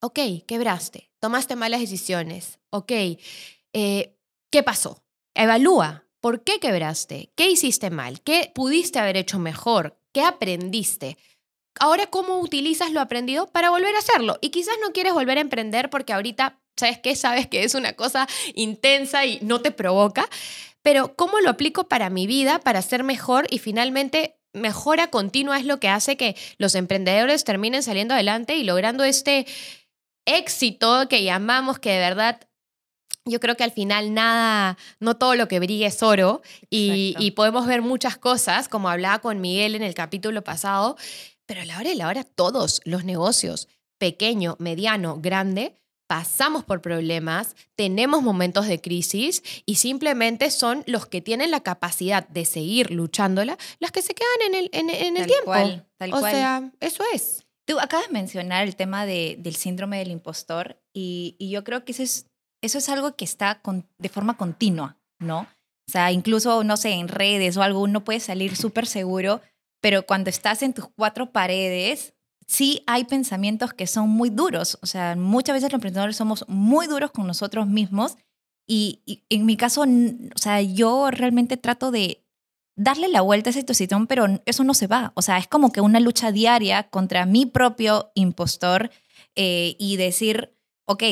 Ok, quebraste, tomaste malas decisiones. Ok, eh, ¿qué pasó? Evalúa. ¿Por qué quebraste? ¿Qué hiciste mal? ¿Qué pudiste haber hecho mejor? ¿Qué aprendiste? Ahora, ¿cómo utilizas lo aprendido para volver a hacerlo? Y quizás no quieres volver a emprender porque ahorita, ¿sabes qué? Sabes que es una cosa intensa y no te provoca, pero ¿cómo lo aplico para mi vida, para ser mejor y finalmente mejora continua es lo que hace que los emprendedores terminen saliendo adelante y logrando este éxito que llamamos que de verdad yo creo que al final nada, no todo lo que brilla es oro. Y, y, podemos ver muchas cosas, como hablaba con Miguel en el capítulo pasado, pero a la hora de la hora, todos los negocios, pequeño, mediano, grande, pasamos por problemas, tenemos momentos de crisis y simplemente son los que tienen la capacidad de seguir luchándola, las que se quedan en el, en, el tiempo. Cual, tal o cual. sea, eso es. Tú acabas de mencionar el tema de, del síndrome del impostor y, y, yo creo que eso es, eso es algo que está con, de forma continua, ¿no? O sea, incluso, no sé, en redes o algo, uno puede salir súper seguro, pero cuando estás en tus cuatro paredes, sí hay pensamientos que son muy duros. O sea, muchas veces los emprendedores somos muy duros con nosotros mismos y, en mi caso, o sea, yo realmente trato de darle la vuelta a esa situación, pero eso no se va. O sea, es como que una lucha diaria contra mi propio impostor eh, y decir, ok,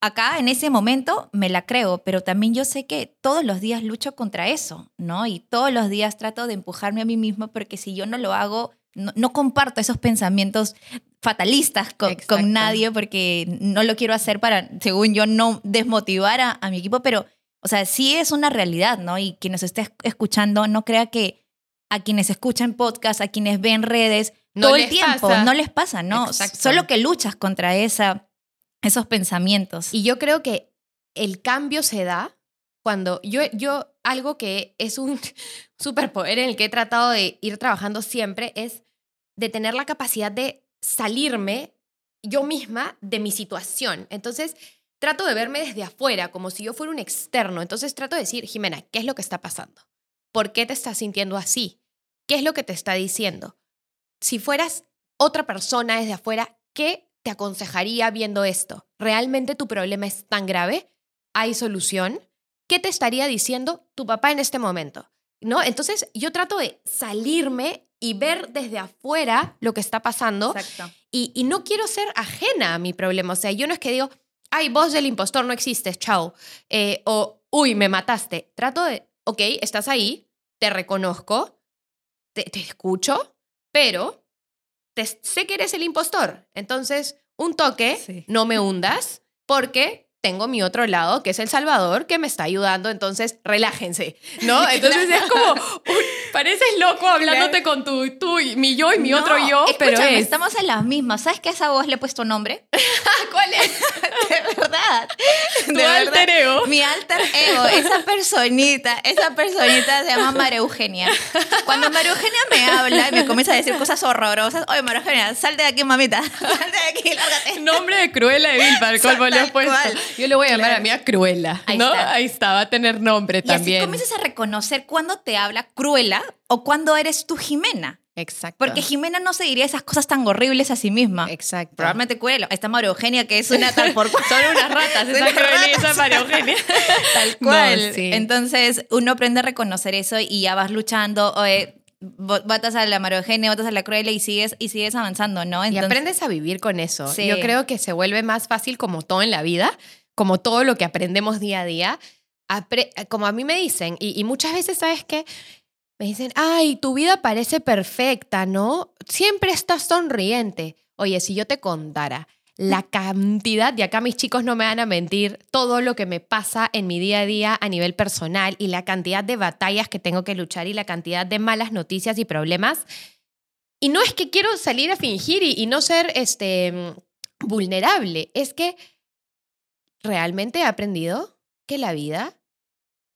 acá en ese momento me la creo, pero también yo sé que todos los días lucho contra eso, ¿no? Y todos los días trato de empujarme a mí mismo porque si yo no lo hago, no, comparto esos pensamientos fatalistas con, nadie porque no lo quiero hacer para, según yo, no desmotivar a, a, mi equipo, pero, o sea, sí es una realidad, ¿no? Y quien nos esté escuchando, no crea que a quienes escuchan podcast, a quienes ven redes, todo el tiempo, no les pasa, ¿no? Solo que luchas contra esa esos pensamientos. Y yo creo que el cambio se da cuando yo, yo algo que es un (laughs) superpoder en el que he tratado de ir trabajando siempre es de tener la capacidad de salirme yo misma de mi situación. Entonces, trato de verme desde afuera, como si yo fuera un externo. Entonces, trato de decir, Jimena, ¿qué es lo que está pasando? ¿Por qué te estás sintiendo así? ¿Qué es lo que te está diciendo? Si fueras otra persona desde afuera, ¿qué te aconsejaría viendo esto? ¿Realmente tu problema es tan grave? ¿Hay solución? ¿Qué te estaría diciendo tu papá en este momento? ¿No? Entonces yo trato de salirme y ver desde afuera lo que está pasando. Y, y, no quiero ser ajena a mi problema. O sea, yo no es que digo, ay, vos del impostor no existes, chao. Eh, o, uy, me mataste. Trato de, ok, estás ahí, te reconozco, te, te escucho, pero sé que eres el impostor. Entonces, un toque, no me hundas, porque tengo mi otro lado, que es El Salvador, que me está ayudando, entonces relájense, ¿no? (laughs) Entonces es como, pareces loco hablándote con tu, tú, mi yo y mi otro yo, pero estamos en las mismas. ¿Sabes que a esa voz le he puesto nombre? (laughs) ¿Cuál es? (laughs) de verdad. Tu alter ego. Mi alter ego, esa personita, esa personita se llama María Eugenia. Cuando María Eugenia me habla y me comienza a decir cosas horrorosas, oye, María Eugenia, salte de aquí, mamita, salte de aquí, lárgate. Nombre de Cruella de Vil, para el cual le he puesto. Yo le voy a llamar a mí a Cruella, ¿no? Ahí está. va a tener nombre también. Y así comienzas a reconocer cuando te habla Cruella o cuando eres tú Jimena. Exacto. Porque Jimena no se diría esas cosas tan horribles a sí misma. Exacto. Probablemente Cruella. Está María Eugenia, que es una tal por cual. (laughs) Son unas ratas, esa Cruella y esa María Eugenia. (laughs) tal cual. Entonces, uno aprende a reconocer eso y ya vas luchando. Oye, votas a la María Eugenia, votas a la Cruella y sigues, y sigues avanzando, ¿no? y aprendes a vivir con eso. Yo creo que se vuelve más fácil como todo en la vida como todo lo que aprendemos día a día, como a mí me dicen, y, muchas veces, ¿sabes qué? Me dicen, ay, tu vida parece perfecta, ¿no? Siempre estás sonriente. Oye, si yo te contara la cantidad, y acá mis chicos no me van a mentir, todo lo que me pasa en mi día a día a nivel personal y la cantidad de batallas que tengo que luchar y la cantidad de malas noticias y problemas. Y no es que quiero salir a fingir y, y no ser este, vulnerable, es que realmente he aprendido que la vida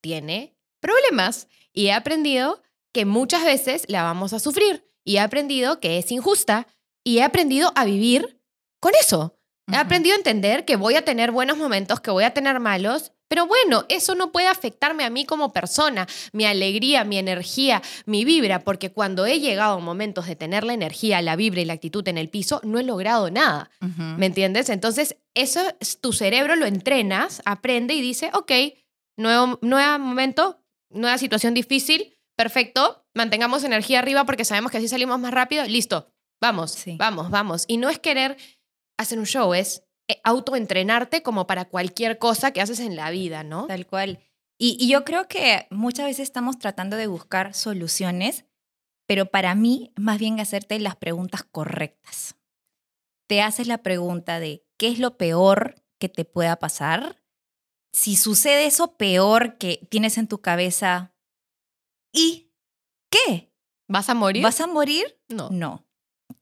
tiene problemas y he aprendido que muchas veces la vamos a sufrir y he aprendido que es injusta y he aprendido a vivir con eso. He aprendido a entender que voy a tener buenos momentos, que voy a tener malos, pero bueno, eso no puede afectarme a mí como persona, mi alegría, mi energía, mi vibra, porque cuando he llegado a momentos de tener la energía, la vibra y la actitud en el piso, no he logrado nada. ¿Me entiendes? Entonces, eso tu cerebro lo entrenas, aprende y dice, ok, nuevo, nuevo momento, nueva situación difícil, perfecto, mantengamos energía arriba porque sabemos que así salimos más rápido, listo, vamos, vamos, vamos. Y no es querer hacer un show, es autoentrenarte como para cualquier cosa que haces en la vida, ¿no? Tal cual. Y, yo creo que muchas veces estamos tratando de buscar soluciones, pero para mí, más bien hacerte las preguntas correctas. Te haces la pregunta de qué es lo peor que te pueda pasar. Si sucede eso peor que tienes en tu cabeza, ¿y qué? ¿Vas a morir? ¿Vas a morir? No. No.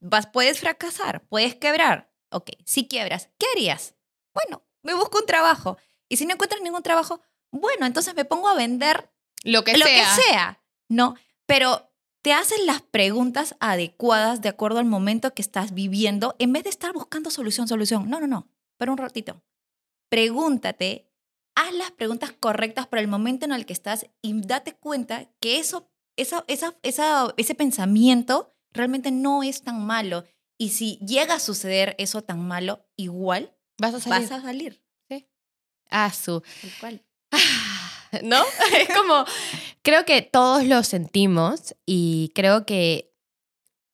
Vas, puedes fracasar, puedes quebrar, ok, si quiebras, ¿qué harías? Bueno, me busco un trabajo. Y si no encuentras ningún trabajo, bueno, entonces me pongo a vender lo que lo sea. que sea, ¿no? Pero te hacen las preguntas adecuadas de acuerdo al momento que estás viviendo en vez de estar buscando solución, solución. No, no, no, pero un ratito. Pregúntate, haz las preguntas correctas para el momento en el que estás y date cuenta que eso, esa, esa, esa, ese pensamiento realmente no es tan malo y si llega a suceder eso tan malo, igual vas a salir. Vas a salir. Sí. Ah, su. Tal ¿No? (laughs) es como, creo que todos lo sentimos y creo que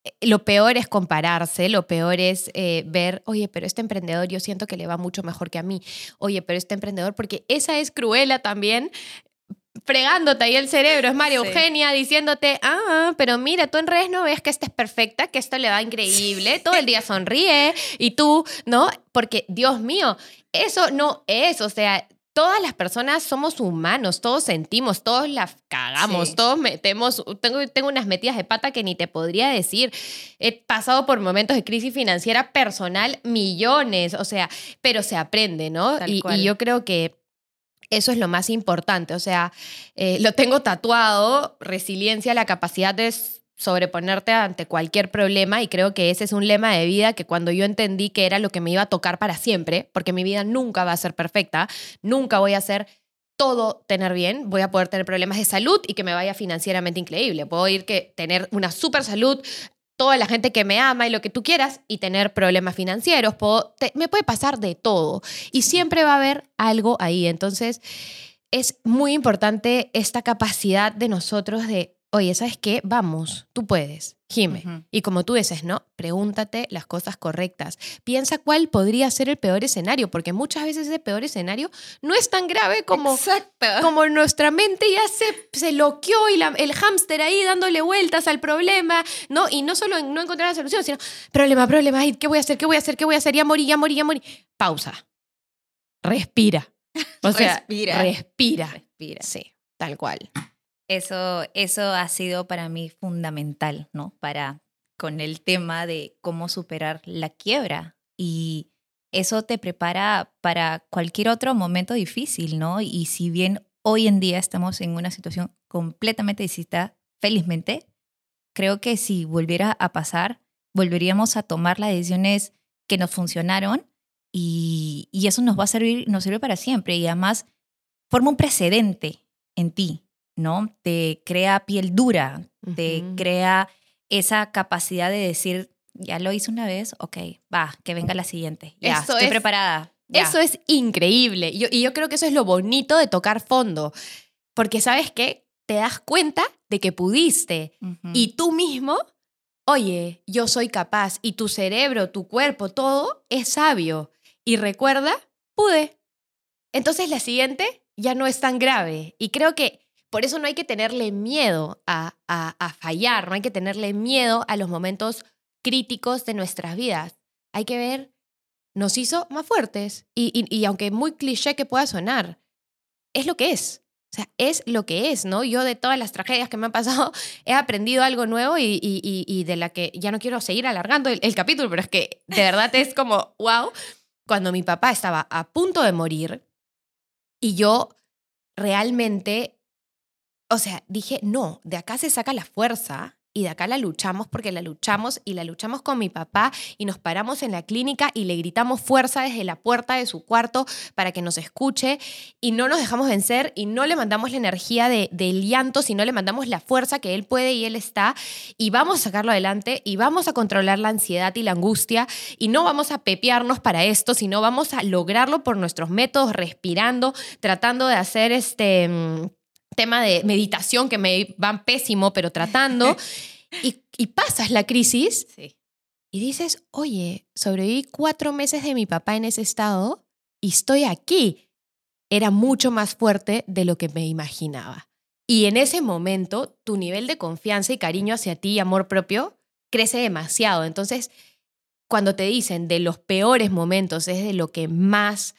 eh, lo peor es compararse, lo peor es eh, ver, oye, pero este emprendedor yo siento que le va mucho mejor que a mí, oye, pero este emprendedor, porque esa es cruela también, fregándote ahí el cerebro, es María Eugenia diciéndote, ah, pero mira, tú en redes no ves que esta es perfecta, que esto le va increíble, todo el día sonríe y tú, ¿no? Porque, Dios mío, eso no es, o sea, todas las personas somos humanos, todos sentimos, todos las cagamos, todos metemos, tengo, tengo unas metidas de pata que ni te podría decir. He pasado por momentos de crisis financiera personal, millones, o sea, pero se aprende, ¿no? y, yo creo que eso es lo más importante, o sea, eh, lo tengo tatuado, resiliencia, la capacidad de sobreponerte ante cualquier problema y creo que ese es un lema de vida que cuando yo entendí que era lo que me iba a tocar para siempre, porque mi vida nunca va a ser perfecta, nunca voy a hacer todo tener bien, voy a poder tener problemas de salud y que me vaya financieramente increíble. Puedo ir que tener una super salud, toda la gente que me ama y lo que tú quieras y tener problemas financieros. me puede pasar de todo y siempre va a haber algo ahí. Entonces, es muy importante esta capacidad de nosotros de oye, ¿sabes qué? Vamos, tú puedes, Jime. Y como tú dices, ¿no? Pregúntate las cosas correctas. Piensa cuál podría ser el peor escenario, porque muchas veces ese peor escenario no es tan grave como, como nuestra mente ya se, se loqueó y el hámster ahí dándole vueltas al problema, ¿no? Y no solo en no encontrar la solución, sino problema, problema, ¿qué voy a hacer? ¿Qué voy a hacer? ¿Qué voy a hacer? Ya morí, ya morí, ya morí. Pausa. Respira. (laughs) O sea, respira. Respira. Respira. Sí, tal cual. Eso, eso ha sido para mí fundamental, ¿no? Para con el tema de cómo superar la quiebra. Y eso te prepara para cualquier otro momento difícil, ¿no? Y si bien hoy en día estamos en una situación completamente distinta, felizmente, creo que si volviera a pasar, volveríamos a tomar las decisiones que nos funcionaron y, y eso nos va a servir, nos sirve para siempre y además forma un precedente en ti, ¿no? Te crea piel dura, te crea esa capacidad de decir, ya lo hice una vez, ok, va, que venga la siguiente. Ya, estoy preparada. Eso es increíble. y yo creo que eso es lo bonito de tocar fondo. Porque sabes qué? Te das cuenta de que pudiste. Y tú mismo, oye, yo soy capaz. Y tu cerebro, tu cuerpo, todo es sabio. Y recuerda, pude. Entonces la siguiente ya no es tan grave. Y creo que por eso no hay que tenerle miedo a, fallar, no hay que tenerle miedo a los momentos críticos de nuestras vidas. Hay que ver nos hizo más fuertes. Y, y, y aunque muy cliché que pueda sonar, es lo que es. O sea, es lo que es, ¿no? Yo de todas las tragedias que me han pasado (laughs) he aprendido algo nuevo y, y de la que ya no quiero seguir alargando el, el, capítulo, pero es que de verdad es como, wow, cuando mi papá estaba a punto de morir y yo realmente, o sea, dije, no, de acá se saca la fuerza y de acá la luchamos porque la luchamos y la luchamos con mi papá y nos paramos en la clínica y le gritamos fuerza desde la puerta de su cuarto para que nos escuche y no nos dejamos vencer y no le mandamos la energía de, del llanto, sino le mandamos la fuerza que él puede y él está y vamos a sacarlo adelante y vamos a controlar la ansiedad y la angustia y no vamos a pepearnos para esto, sino vamos a lograrlo por nuestros métodos, respirando, tratando de hacer este mm, tema de meditación que me van pésimo, pero tratando. (laughs) y, y, pasas la crisis sí. y dices, oye, sobreviví cuatro meses de mi papá en ese estado y estoy aquí. Era mucho más fuerte de lo que me imaginaba. Y en ese momento, tu nivel de confianza y cariño hacia ti y amor propio crece demasiado. Entonces, cuando te dicen de los peores momentos es de lo que más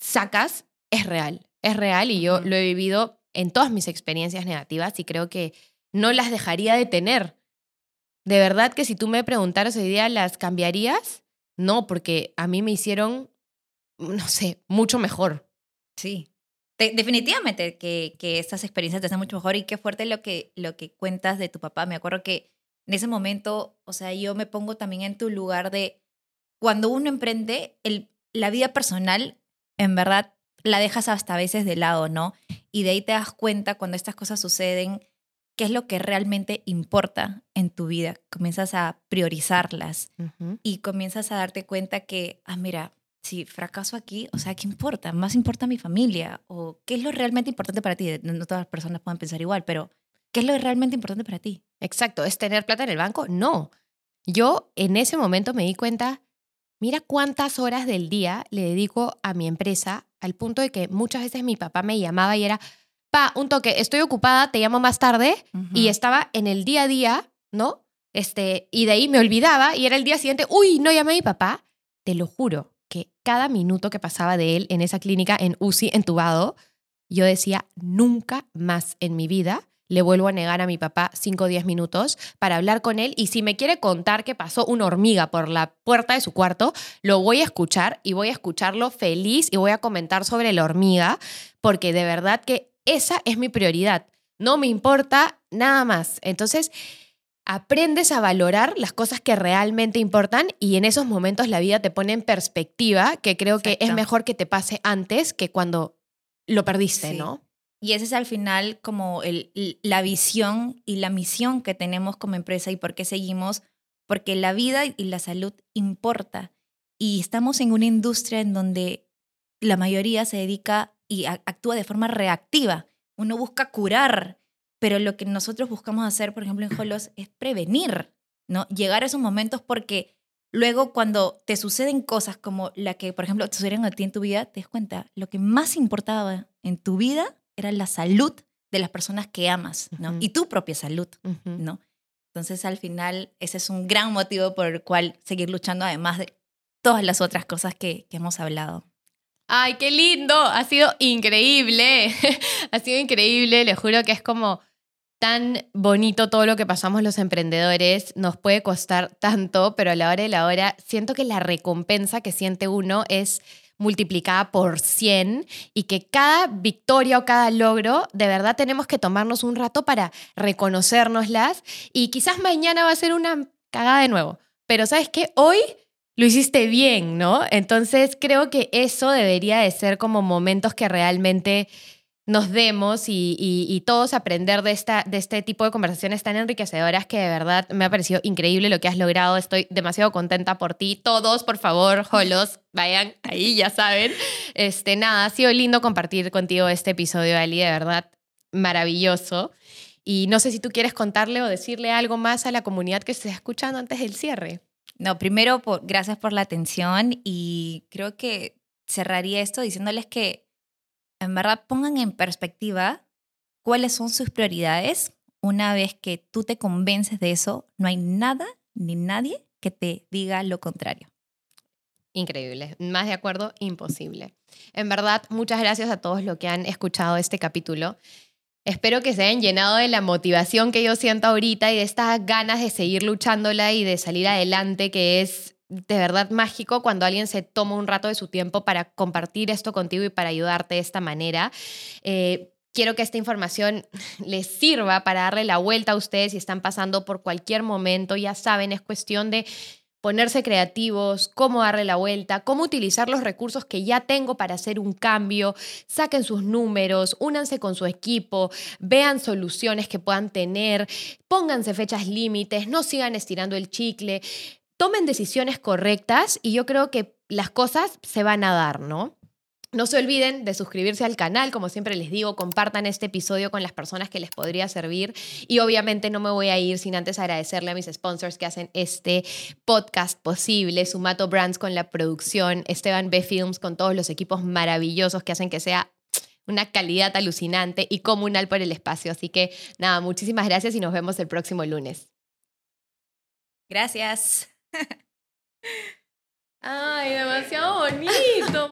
sacas, es real. Es real y yo lo he vivido en todas mis experiencias negativas y creo que no las dejaría de tener. De verdad que si tú me preguntaras hoy día, ¿las cambiarías? No, porque a mí me hicieron, no sé, mucho mejor. Sí. De definitivamente que, que estas experiencias te hacen mucho mejor y qué fuerte lo que, lo que cuentas de tu papá. Me acuerdo que en ese momento, o sea, yo me pongo también en tu lugar de cuando uno emprende, el, la vida personal, en verdad, la dejas hasta a veces de lado, ¿no? Y de ahí te das cuenta cuando estas cosas suceden, qué es lo que realmente importa en tu vida. Comienzas a priorizarlas uh -huh. y comienzas a darte cuenta que, ah, mira, si fracaso aquí, o sea, ¿qué importa? Más importa mi familia o qué es lo realmente importante para ti. No todas las personas pueden pensar igual, pero ¿qué es lo realmente importante para ti? Exacto, ¿es tener plata en el banco? No. Yo en ese momento me di cuenta, mira cuántas horas del día le dedico a mi empresa al punto de que muchas veces mi papá me llamaba y era, pa, un toque, estoy ocupada, te llamo más tarde, uh -huh. y estaba en el día a día, ¿no? Este, y de ahí me olvidaba y era el día siguiente, uy, no llamé a mi papá. Te lo juro que cada minuto que pasaba de él en esa clínica en UCI entubado, yo decía, nunca más en mi vida le vuelvo a negar a mi papá 5 o 10 minutos para hablar con él y si me quiere contar que pasó una hormiga por la puerta de su cuarto, lo voy a escuchar y voy a escucharlo feliz y voy a comentar sobre la hormiga porque de verdad que esa es mi prioridad. No me importa nada más. Entonces, aprendes a valorar las cosas que realmente importan y en esos momentos la vida te pone en perspectiva, que creo Exacto. que es mejor que te pase antes que cuando lo perdiste, sí. ¿no? Y ese es al final como el, la visión y la misión que tenemos como empresa y por qué seguimos, porque la vida y la salud importa. Y estamos en una industria en donde la mayoría se dedica y actúa de forma reactiva. Uno busca curar, pero lo que nosotros buscamos hacer, por ejemplo, en Holos, es prevenir, ¿no? Llegar a esos momentos porque luego cuando te suceden cosas como la que, por ejemplo, te sucedieron a ti en tu vida, te das cuenta, lo que más importaba en tu vida era la salud de las personas que amas, ¿no? Uh -huh. Y tu propia salud, uh -huh. ¿no? Entonces, al final, ese es un gran motivo por el cual seguir luchando, además de todas las otras cosas que, que hemos hablado. ¡Ay, qué lindo! Ha sido increíble. (laughs) ha sido increíble. Le juro que es como tan bonito todo lo que pasamos los emprendedores. Nos puede costar tanto, pero a la hora de la hora siento que la recompensa que siente uno es multiplicada por 100 y que cada victoria o cada logro, de verdad tenemos que tomarnos un rato para reconocérnoslas y quizás mañana va a ser una cagada de nuevo, pero sabes que hoy lo hiciste bien, ¿no? Entonces creo que eso debería de ser como momentos que realmente nos demos y, todos aprender de, esta, de este tipo de conversaciones tan enriquecedoras que de verdad me ha parecido increíble lo que has logrado. Estoy demasiado contenta por ti. Todos, por favor, holos, vayan ahí, ya saben. Este, nada, ha sido lindo compartir contigo este episodio, Ali, de verdad maravilloso. Y no sé si tú quieres contarle o decirle algo más a la comunidad que esté escuchando antes del cierre. No, primero, por, gracias por la atención y creo que cerraría esto diciéndoles que en verdad pongan en perspectiva cuáles son sus prioridades. Una vez que tú te convences de eso, no hay nada ni nadie que te diga lo contrario. Increíble. Más de acuerdo, imposible. En verdad, muchas gracias a todos los que han escuchado este capítulo. Espero que se hayan llenado de la motivación que yo siento ahorita y de estas ganas de seguir luchándola y de salir adelante, que es de verdad mágico cuando alguien se toma un rato de su tiempo para compartir esto contigo y para ayudarte de esta manera. Eh, quiero que esta información (laughs) les sirva para darle la vuelta a ustedes si están pasando por cualquier momento. Ya saben, es cuestión de ponerse creativos, cómo darle la vuelta, cómo utilizar los recursos que ya tengo para hacer un cambio, saquen sus números, únanse con su equipo, vean soluciones que puedan tener, pónganse fechas límites, no sigan estirando el chicle, tomen decisiones correctas y yo creo que las cosas se van a dar, ¿no? No se olviden de suscribirse al canal, como siempre les digo, compartan este episodio con las personas que les podría servir y obviamente no me voy a ir sin antes agradecerle a mis sponsors que hacen este podcast posible, Sumato Brands con la producción, Esteban B Films con todos los equipos maravillosos que hacen que sea una calidad alucinante y comunal por el espacio. Así que nada, muchísimas gracias y nos vemos el próximo lunes. Gracias. Ay, demasiado bonito.